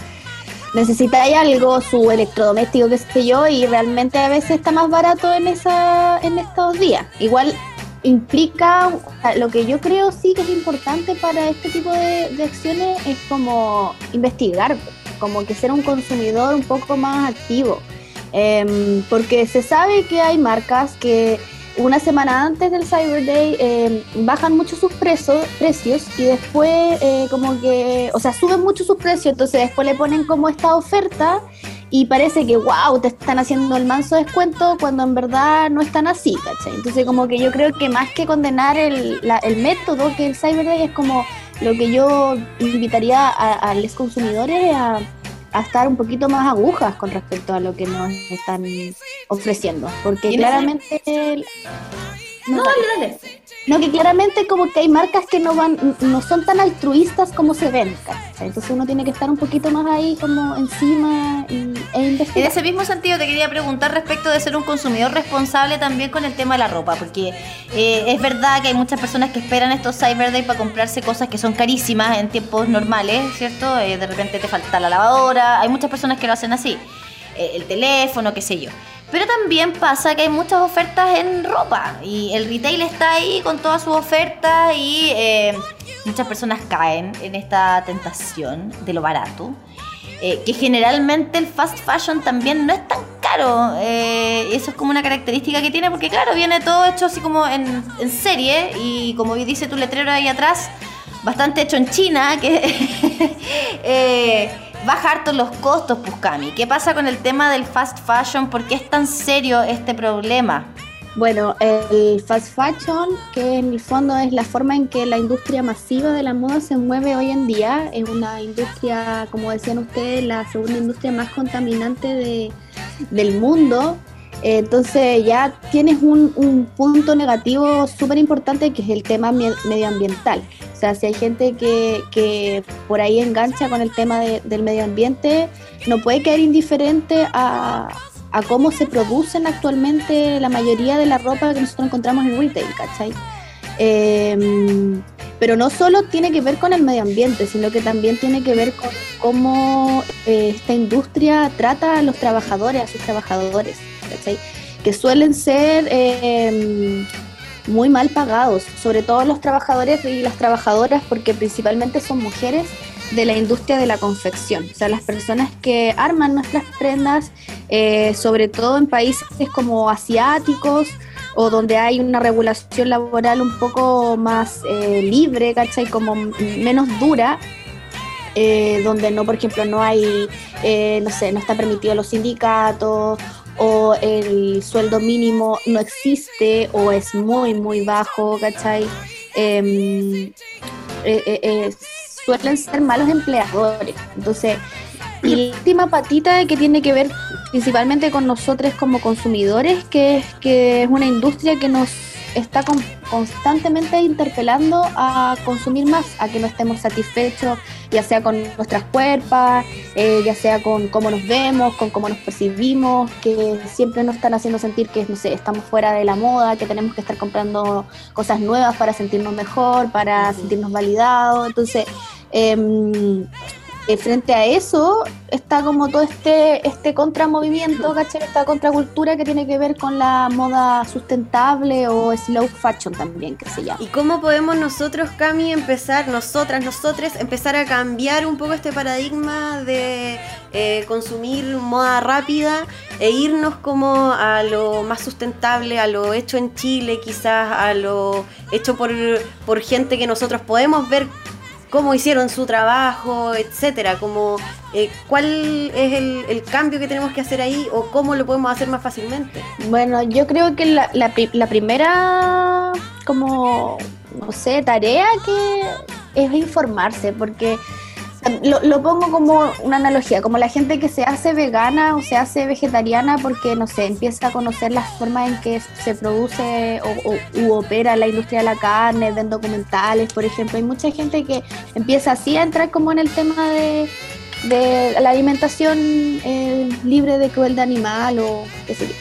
necesitáis algo, su electrodoméstico, qué sé yo, y realmente a veces está más barato en esa, en estos días. Igual implica, lo que yo creo sí que es importante para este tipo de, de acciones es como investigar, como que ser un consumidor un poco más activo. Em, porque se sabe que hay marcas que una semana antes del Cyber Day em, bajan mucho sus preso- precios y después eh, como que, o sea, suben mucho sus precios, entonces después le ponen como esta oferta y parece que, wow, te están haciendo el manso descuento cuando en verdad no están así, ¿cachai? Entonces como que yo creo que más que condenar el, la- el método que el Cyber Day es como lo que yo invitaría a, a los consumidores a, a estar un poquito más agujas con respecto a lo que nos están ofreciendo, porque claramente... el- No, dale, dale. No, que claramente como que hay marcas que no van, no son tan altruistas como se ven, ¿cachai? Entonces uno tiene que estar un poquito más ahí como encima y, e En investigar. ese mismo sentido te quería preguntar respecto de ser un consumidor responsable también con el tema de la ropa, porque eh, es verdad que hay muchas personas que esperan estos Cyber Day para comprarse cosas que son carísimas en tiempos normales, ¿cierto? Eh, de repente te falta la lavadora, hay muchas personas que lo hacen así, eh, el teléfono, qué sé yo. Pero también pasa que hay muchas ofertas en ropa y el retail está ahí con todas sus ofertas y eh, muchas personas caen en esta tentación de lo barato. Eh, que generalmente el fast fashion también no es tan caro. Eh, eso es como una característica que tiene, porque claro, viene todo hecho así como en, en serie y como dice tu letrero ahí atrás, bastante hecho en China, que [LAUGHS] eh, baja harto los costos, pues Cami. ¿Qué pasa con el tema del fast fashion? ¿Por qué es tan serio este problema? Bueno, el fast fashion, que en el fondo es la forma en que la industria masiva de la moda se mueve hoy en día, es una industria, como decían ustedes, la segunda industria más contaminante de- del mundo. Entonces ya tienes un, un punto negativo súper importante que es el tema medioambiental. O sea, si hay gente que, que por ahí engancha con el tema de- del medio ambiente, no puede quedar indiferente a, a cómo se producen actualmente la mayoría de la ropa que nosotros encontramos en retail, ¿cachai? Eh, pero no solo tiene que ver con el medio ambiente, sino que también tiene que ver con cómo eh, esta industria trata a los trabajadores, a sus trabajadores, ¿cachai? Que suelen ser eh, muy mal pagados, sobre todo los trabajadores y las trabajadoras, porque principalmente son mujeres de la industria de la confección, o sea, las personas que arman nuestras prendas, eh, sobre todo en países como asiáticos o donde hay una regulación laboral un poco más eh, libre, ¿cachai? Como menos dura, eh, donde no, por ejemplo, no hay, eh, no sé, no está permitido los sindicatos o el sueldo mínimo no existe o es muy, muy bajo, ¿cachai? Em, eh, eh, eh, suelen ser malos empleadores. Entonces, y la última patita que tiene que ver principalmente con nosotros como consumidores, que es que es una industria que nos está con- constantemente interpelando a consumir más, a que no estemos satisfechos, ya sea con nuestras cuerpos, eh, ya sea con cómo nos vemos, con cómo nos percibimos, que siempre nos están haciendo sentir que, no sé, estamos fuera de la moda, que tenemos que estar comprando cosas nuevas para sentirnos mejor, para sentirnos validados. Entonces, em, eh, frente a eso está como todo este, este contramovimiento, ¿cachai? Esta contracultura que tiene que ver con la moda sustentable o slow fashion también, que se llama. ¿Y cómo podemos nosotros, Cami, empezar, nosotras, nosotres, empezar a cambiar un poco este paradigma de eh, consumir moda rápida e irnos como a lo más sustentable, a lo hecho en Chile, quizás a lo hecho por, por gente que nosotros podemos ver cómo hicieron su trabajo, etcétera, como eh, cuál es el, cambio que tenemos que hacer ahí o cómo lo podemos hacer más fácilmente. Bueno, yo creo que la, la, la primera, como, no sé, tarea que es informarse, porque lo, pongo como una analogía, como la gente que se hace vegana o se hace vegetariana porque, no sé, empieza a conocer las formas en que se produce o, u opera la industria de la carne, ven documentales, por ejemplo. Hay mucha gente que empieza así a entrar como en el tema de, de la alimentación eh, libre de crueldad animal o qué sé yo.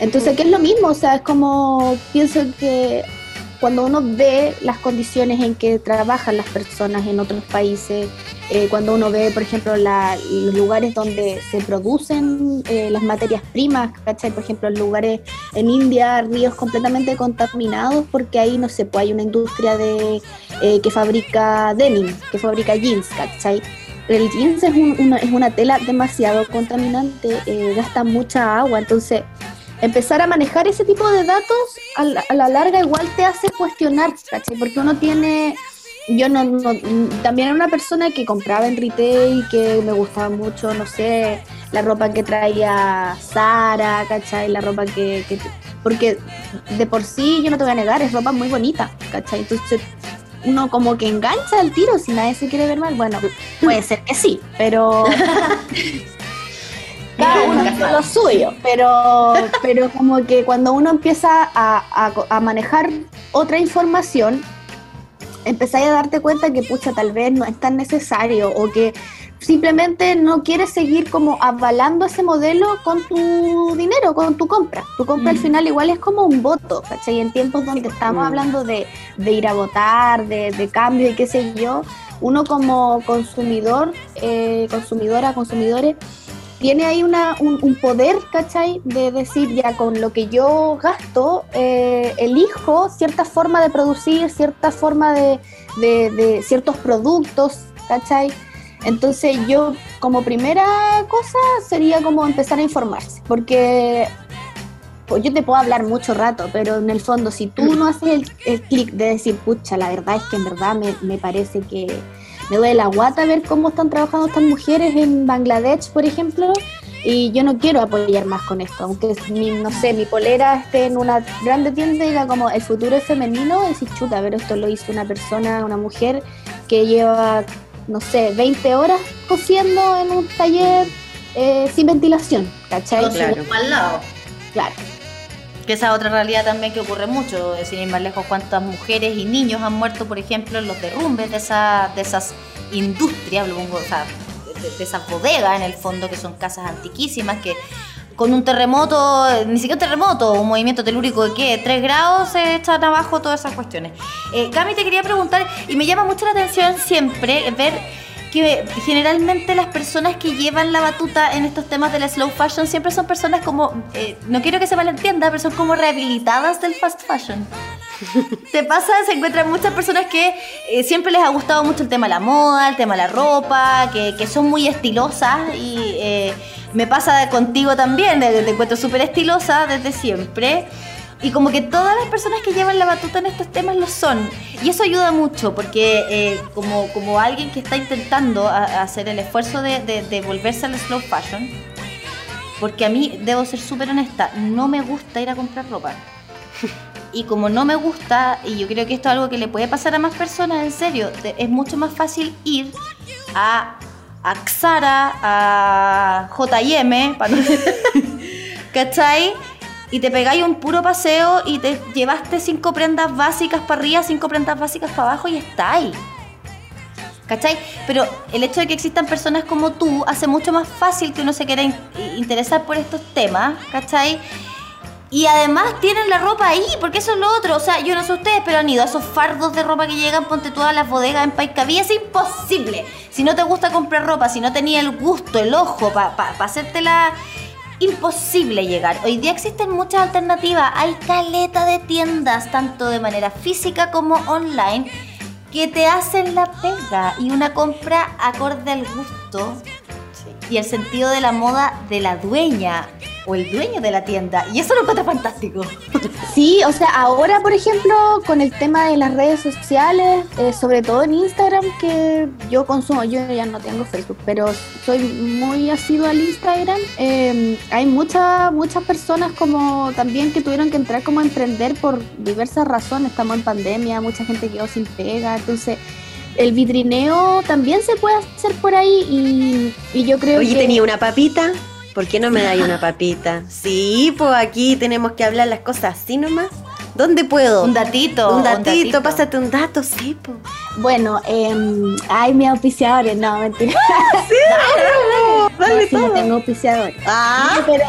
Entonces, que es lo mismo, o sea, es como, pienso que cuando uno ve las condiciones en que trabajan las personas en otros países, eh, cuando uno ve, por ejemplo, la- los lugares donde se producen eh, las materias primas, ¿cachai? Por ejemplo, lugares en India, ríos completamente contaminados, porque ahí, no sé, pues hay una industria de, eh, que fabrica denim, que fabrica jeans, ¿cachai? El jeans es, un- una, es una tela demasiado contaminante, eh, gasta mucha agua, entonces empezar a manejar ese tipo de datos a la, a la larga igual te hace cuestionar, ¿cachai? Porque uno tiene, yo no, no- también era una persona que compraba en retail, que me gustaba mucho, no sé, la ropa que traía Sara, ¿cachai? La ropa que, que- porque de por sí, yo no te voy a negar, es ropa muy bonita, ¿cachai? Entonces uno como que engancha el tiro si nadie se quiere ver mal, bueno, puede ser que sí, pero [LAUGHS] cada uno hace lo suyo, pero, pero como que cuando uno empieza a, a- a manejar otra información, empezáis a darte cuenta que, pucha, tal vez no es tan necesario o que simplemente no quieres seguir como avalando ese modelo con tu dinero, con tu compra. Tu compra al Mm. final igual es como un voto, ¿cachai? En tiempos donde estamos Mm. hablando de, de ir a votar, de, de cambio y qué sé yo, uno como consumidor, eh, consumidora, consumidores, tiene ahí una, un, poder, ¿cachai? De decir, ya con lo que yo gasto, eh, elijo cierta forma de producir, cierta forma de, de- de ciertos productos, ¿cachai? Entonces yo como primera cosa sería como empezar a informarse, porque pues yo te puedo hablar mucho rato, pero en el fondo si tú no haces el, el clic de decir, pucha, la verdad es que en verdad me, me parece que me duele la guata ver cómo están trabajando estas mujeres en Bangladesh, por ejemplo, y yo no quiero apoyar más con esto, aunque mi, no sé, mi polera esté en una grande tienda y diga como el futuro es femenino, decir chuta, pero esto lo hizo una persona, una mujer que lleva, no sé, 20 horas cosiendo en un taller eh, sin ventilación, ¿cachai? Su Claro. al lado. Claro. Que esa otra realidad también que ocurre mucho, sin ir más lejos, cuántas mujeres y niños han muerto, por ejemplo, en los derrumbes de, esa, de esas industrias, lo o sea, de, esas bodegas en el fondo, que son casas antiquísimas, que con un terremoto, ni siquiera un terremoto, un movimiento telúrico de qué, 3 grados se echan abajo todas esas cuestiones. Eh, Cami, te quería preguntar, y me llama mucho la atención siempre ver que generalmente las personas que llevan la batuta en estos temas de la slow fashion siempre son personas como, eh, no quiero que se malentienda, pero son como rehabilitadas del fast fashion. [LAUGHS] Te pasa, se encuentran muchas personas que eh, siempre les ha gustado mucho el tema de la moda, el tema de la ropa, que, que son muy estilosas y eh, me pasa contigo también, te encuentro súper estilosa desde siempre. Y como que todas las personas que llevan la batuta en estos temas lo son. Y eso ayuda mucho porque eh, como, como alguien que está intentando a- a hacer el esfuerzo de, de- de volverse al slow fashion, porque a mí, debo ser súper honesta, no me gusta ir a comprar ropa. [LAUGHS] Y como no me gusta, y yo creo que esto es algo que le puede pasar a más personas, en serio, te- es mucho más fácil ir a, a Xara, a JM, para no- [LAUGHS] ¿cachai? Y te pegáis un puro paseo y te llevaste cinco prendas básicas para arriba, cinco prendas básicas para abajo y está ahí. ¿Cachai? Pero el hecho de que existan personas como tú hace mucho más fácil que uno se quiera in- interesar por estos temas, ¿cachai? Y además tienen la ropa ahí, porque eso es lo otro. O sea, yo no sé ustedes, pero han ido a esos fardos de ropa que llegan, ponte todas las bodegas en Paiscaví. Es imposible. Si no te gusta comprar ropa, si no tenías el gusto, el ojo para pa, pa hacértela, imposible llegar. Hoy día existen muchas alternativas. Hay caleta de tiendas, tanto de manera física como online, que te hacen la pega y una compra acorde al gusto y el sentido de la moda de la dueña o el dueño de la tienda. Y eso lo encuentro fantástico. [LAUGHS] Sí, o sea, ahora, por ejemplo, con el tema de las redes sociales, eh, sobre todo en Instagram, que yo consumo, yo ya no tengo Facebook, pero soy muy asidua al Instagram, eh, hay muchas muchas personas como también que tuvieron que entrar como a emprender por diversas razones, estamos en pandemia, mucha gente quedó sin pega, entonces el vitrineo también se puede hacer por ahí y, y yo creo Oye, que... tenía una papita. ¿Por qué no me dais una papita? Sí, pues aquí tenemos que hablar las cosas así nomás. ¿Dónde puedo? Un datito. Un datito, pásate un dato, sí, pues. Bueno, eh, ay, mis auspiciadores, no, mentira. [LAUGHS] [LAUGHS] Dale No, sí, no tengo auspiciadores. Ah, No, pero,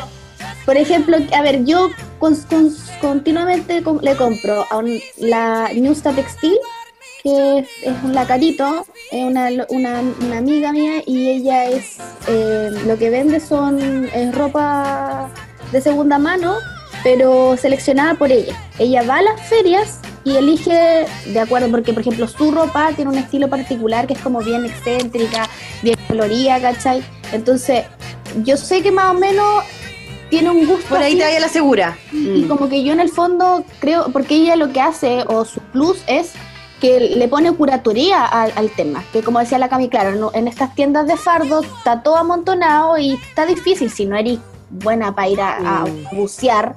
por ejemplo, a ver, yo con- con- continuamente le compro a un- la Newsta Textil, que es, es un lacarito, es una, una, una amiga mía y ella es, eh, lo que vende son es ropa de segunda mano, pero seleccionada por ella. Ella va a las ferias y elige de acuerdo, porque por ejemplo su ropa tiene un estilo particular que es como bien excéntrica, bien colorida, ¿cachai? Entonces, yo sé que más o menos tiene un gusto. por ahí así, te vaya la segura. y Mm. como que yo en el fondo creo, porque ella lo que hace, o su plus es que le pone curatoría al, al tema. Que como decía la Cami, claro, no- en estas tiendas de fardo está todo amontonado y está difícil si no eres buena para ir a, a Mm. bucear.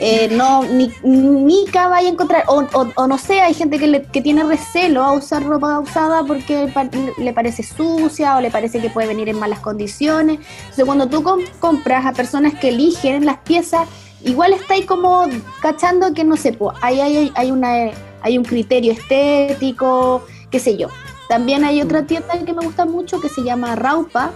eh, no, ni, ni vaya a encontrar, o, o- o no sé, hay gente que, le- que tiene recelo a usar ropa usada porque le parece sucia o le parece que puede venir en malas condiciones. Entonces, cuando tú com- compras a personas que eligen las piezas, igual está ahí como cachando que no sé, pues, ahí hay, hay, una, hay un criterio estético, qué sé yo. También hay otra tienda que me gusta mucho que se llama Raupa,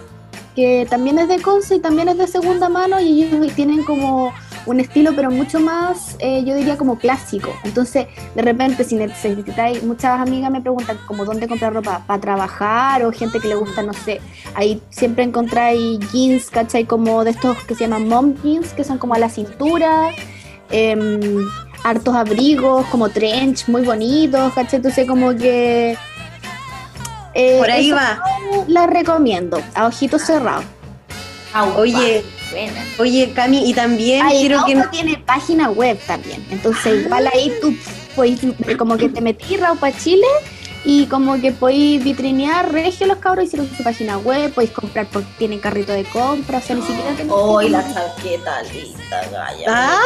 que también es de Conce y también es de segunda mano y ellos tienen como un estilo pero mucho más, eh, yo diría como clásico. Entonces, de repente, si necesitáis, muchas amigas me preguntan como dónde comprar ropa para trabajar o gente que le gusta, no sé, ahí siempre encontráis jeans, ¿cachai? Como de estos que se llaman mom jeans, que son como a la cintura, em, hartos abrigos, como trench, muy bonitos, ¿cachai? Entonces, como que... eh, Por ahí va. La recomiendo, a ojitos cerrados. Aupa. Oye, Buena. Oye, Cami, y también Ay, quiero que... Tiene página web también. Entonces, igual ahí tú pues, como que te metí Raupa Chile y como que podéis vitrinear regio los cabros hicieron su página web, podéis comprar porque tienen carrito de compra, o sea, ni siquiera Hoy que- la chaqueta linda, Gaya. [LAUGHS] Ah.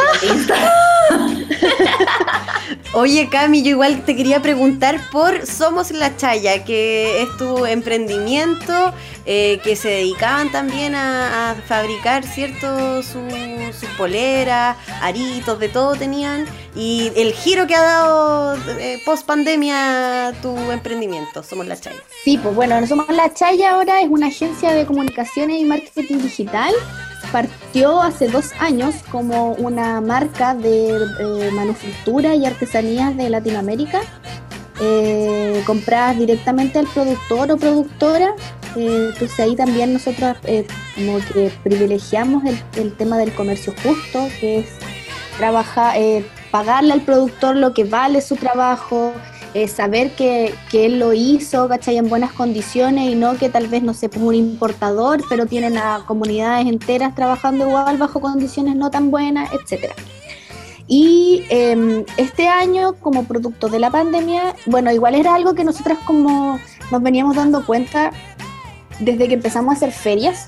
[LAUGHS] Oye, Cami, yo igual te quería preguntar por Somos la Chaya, que es tu emprendimiento, eh, que se dedicaban también a, fabricar, ¿cierto? Su- sus poleras, aritos, de todo tenían. Y el giro que ha dado eh, post pandemia tu emprendimiento, Somos la Chaya. Sí, pues bueno, no somos La Chaya ahora, es una agencia de comunicaciones y marketing digital. Partió hace dos años como una marca de eh, manufactura y artesanías de Latinoamérica, eh, compradas directamente al productor o productora. Eh, entonces ahí también nosotros eh, privilegiamos el, el tema del comercio justo, que es trabajar, eh, pagarle al productor lo que vale su trabajo, eh, saber que, que él lo hizo, ¿cachai? En buenas condiciones y no que tal vez, no sé, pues un importador, pero tienen a comunidades enteras trabajando igual bajo condiciones no tan buenas, etcétera. Y eh, este año, como producto de la pandemia, bueno, igual era algo que nosotras como nos veníamos dando cuenta desde que empezamos a hacer ferias,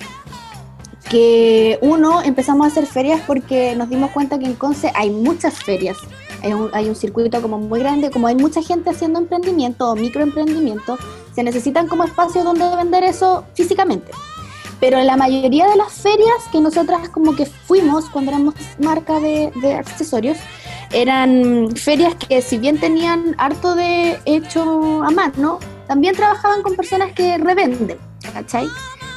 que uno, empezamos a hacer ferias porque nos dimos cuenta que en Conce hay muchas ferias, hay un, hay un circuito como muy grande, como hay mucha gente haciendo emprendimiento o microemprendimiento, se necesitan como espacios donde vender eso físicamente. Pero en la mayoría de las ferias que nosotras como que fuimos cuando éramos marca de, de accesorios, eran ferias que si bien tenían harto de hecho a mano, también trabajaban con personas que revenden, ¿cachai?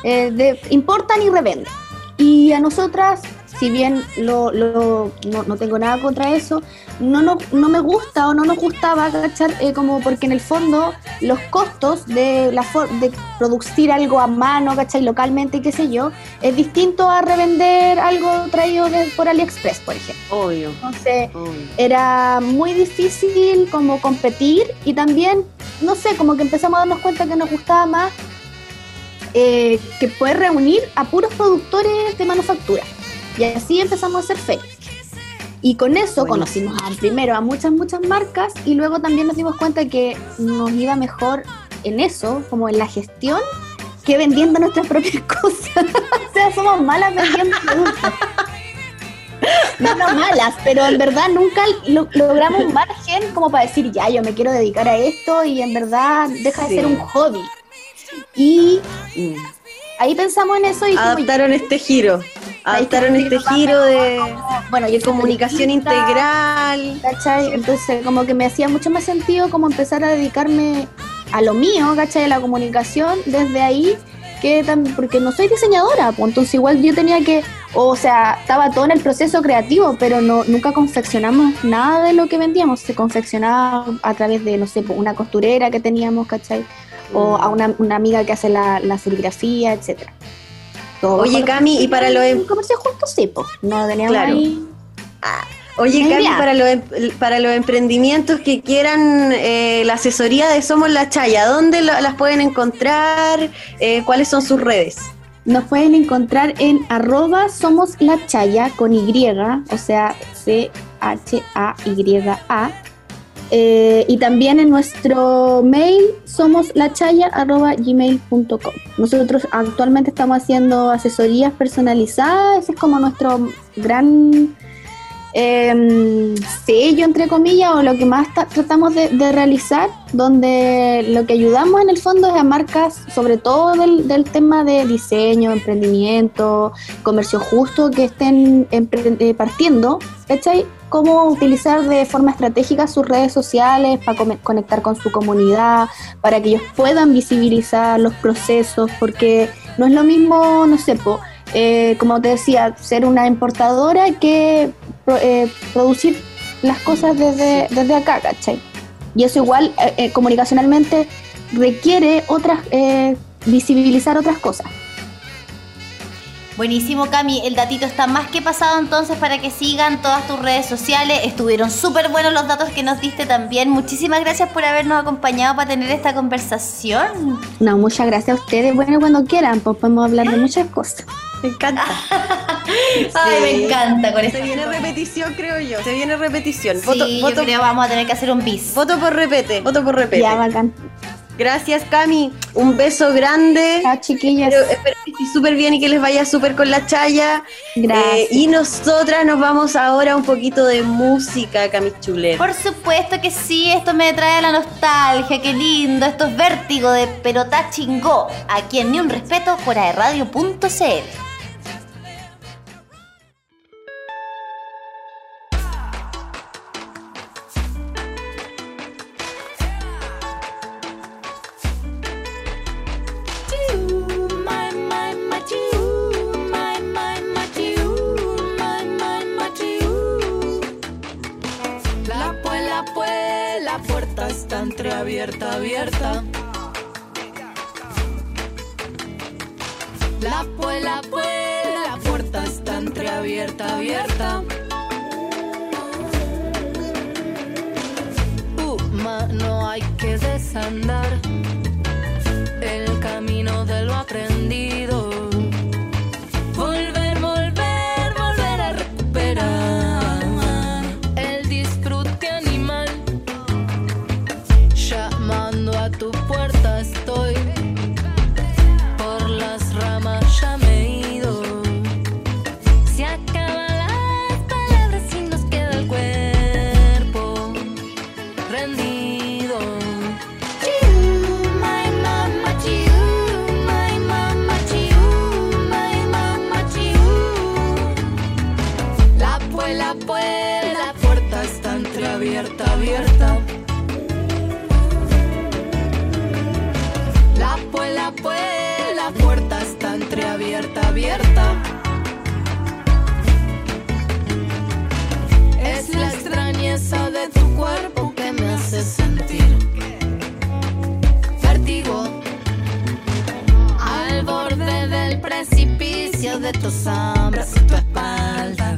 Eh, de- importan y revenden. Y a nosotras, si bien lo, lo- no, no tengo nada contra eso, no, no, no me gusta o no nos gustaba, ¿cachai? Eh, como porque en el fondo los costos de, la for- de producir algo a mano, ¿cachai? Localmente, qué sé yo, es distinto a revender algo traído de- por AliExpress, por ejemplo. Obvio. Entonces, obvio. era muy difícil como competir y también, no sé, como que empezamos a darnos cuenta que nos gustaba más eh, que poder reunir a puros productores de manufactura. Y así empezamos a hacer ferias. Y con eso conocimos a- primero a muchas, muchas marcas y luego también nos dimos cuenta que nos iba mejor en eso, como en la gestión, que vendiendo nuestras propias [LAUGHS] cosas. o sea, somos malas vendiendo productos. no, no malas, pero en verdad nunca lo- logramos un margen como para decir, ya, yo me quiero dedicar a esto y en verdad deja de ser un hobby. Y ahí pensamos en eso y como, Adaptaron este giro. Adaptaron Ahí este giro de, bueno, yo comunicación integral. ¿cachai? Entonces como que me hacía mucho más sentido como empezar a dedicarme a lo mío, ¿cachai? A la comunicación desde ahí, que tam- porque no soy diseñadora, pues entonces igual yo tenía que, o sea, estaba todo en el proceso creativo, pero no nunca confeccionamos nada de lo que vendíamos, se confeccionaba a través de, no sé, pues, una costurera que teníamos, ¿cachai? O a una, una amiga que hace la, la serigrafía, etcétera. Oye, Cami, y para los em- Un comercio justo sí, no teníamos Claro. ahí... Oye, Cami, para los, em- para los emprendimientos que quieran eh, la asesoría de Somos la Chaya, ¿dónde lo- las pueden encontrar? Eh, ¿Cuáles son sus redes? Nos pueden encontrar en arroba somos la chaya con Y, o sea, C-H-A-Y-A. Eh, y también en nuestro mail somos la chaya arroba gmail.com. Nosotros actualmente estamos haciendo asesorías personalizadas, ese es como nuestro gran em, sello, entre comillas, o lo que más ta- tratamos de, realizar, donde lo que ayudamos en el fondo es a marcas, sobre todo del, del tema de diseño, emprendimiento, comercio justo, que estén eh, partiendo, ¿cachai? Cómo utilizar de forma estratégica sus redes sociales para conectar con su comunidad, para que ellos puedan visibilizar los procesos, porque no es lo mismo, no sé, po, eh, como te decía, ser una importadora que pro- eh, producir las cosas desde, desde acá, ¿cachai? Y eso igual eh, eh, comunicacionalmente requiere otras, eh, visibilizar otras cosas. Buenísimo, Cami. El datito está más que pasado entonces para que sigan todas tus redes sociales. Estuvieron súper buenos los datos que nos diste también. Muchísimas gracias por habernos acompañado para tener esta conversación. No, muchas gracias a ustedes. Bueno, cuando quieran, pues podemos hablar de muchas cosas. Me encanta. [LAUGHS] Ay, me encanta con Se viene repetición, creo yo. Se viene repetición. Sí, Voto, yo voto- creo que vamos a tener que hacer un bis. voto por repete. Voto por repete. Ya, bacán. Gracias, Cami. Un beso grande. Chao, chiquillas. Espero, espero que estés súper bien y que les vaya súper con la chaya. Gracias. Eh, y nosotras nos vamos ahora a un poquito de música, Cami Chuler. Por supuesto que sí, esto me trae la nostalgia, qué lindo, esto es vértigo de Perotá Chingó, aquí en Ni Un Respeto por aerradio.cl. entreabierta, abierta. La pues, la pues, la puerta está entreabierta, abierta. Uh, ma, no hay que desandar tu sombra, su tu espalda.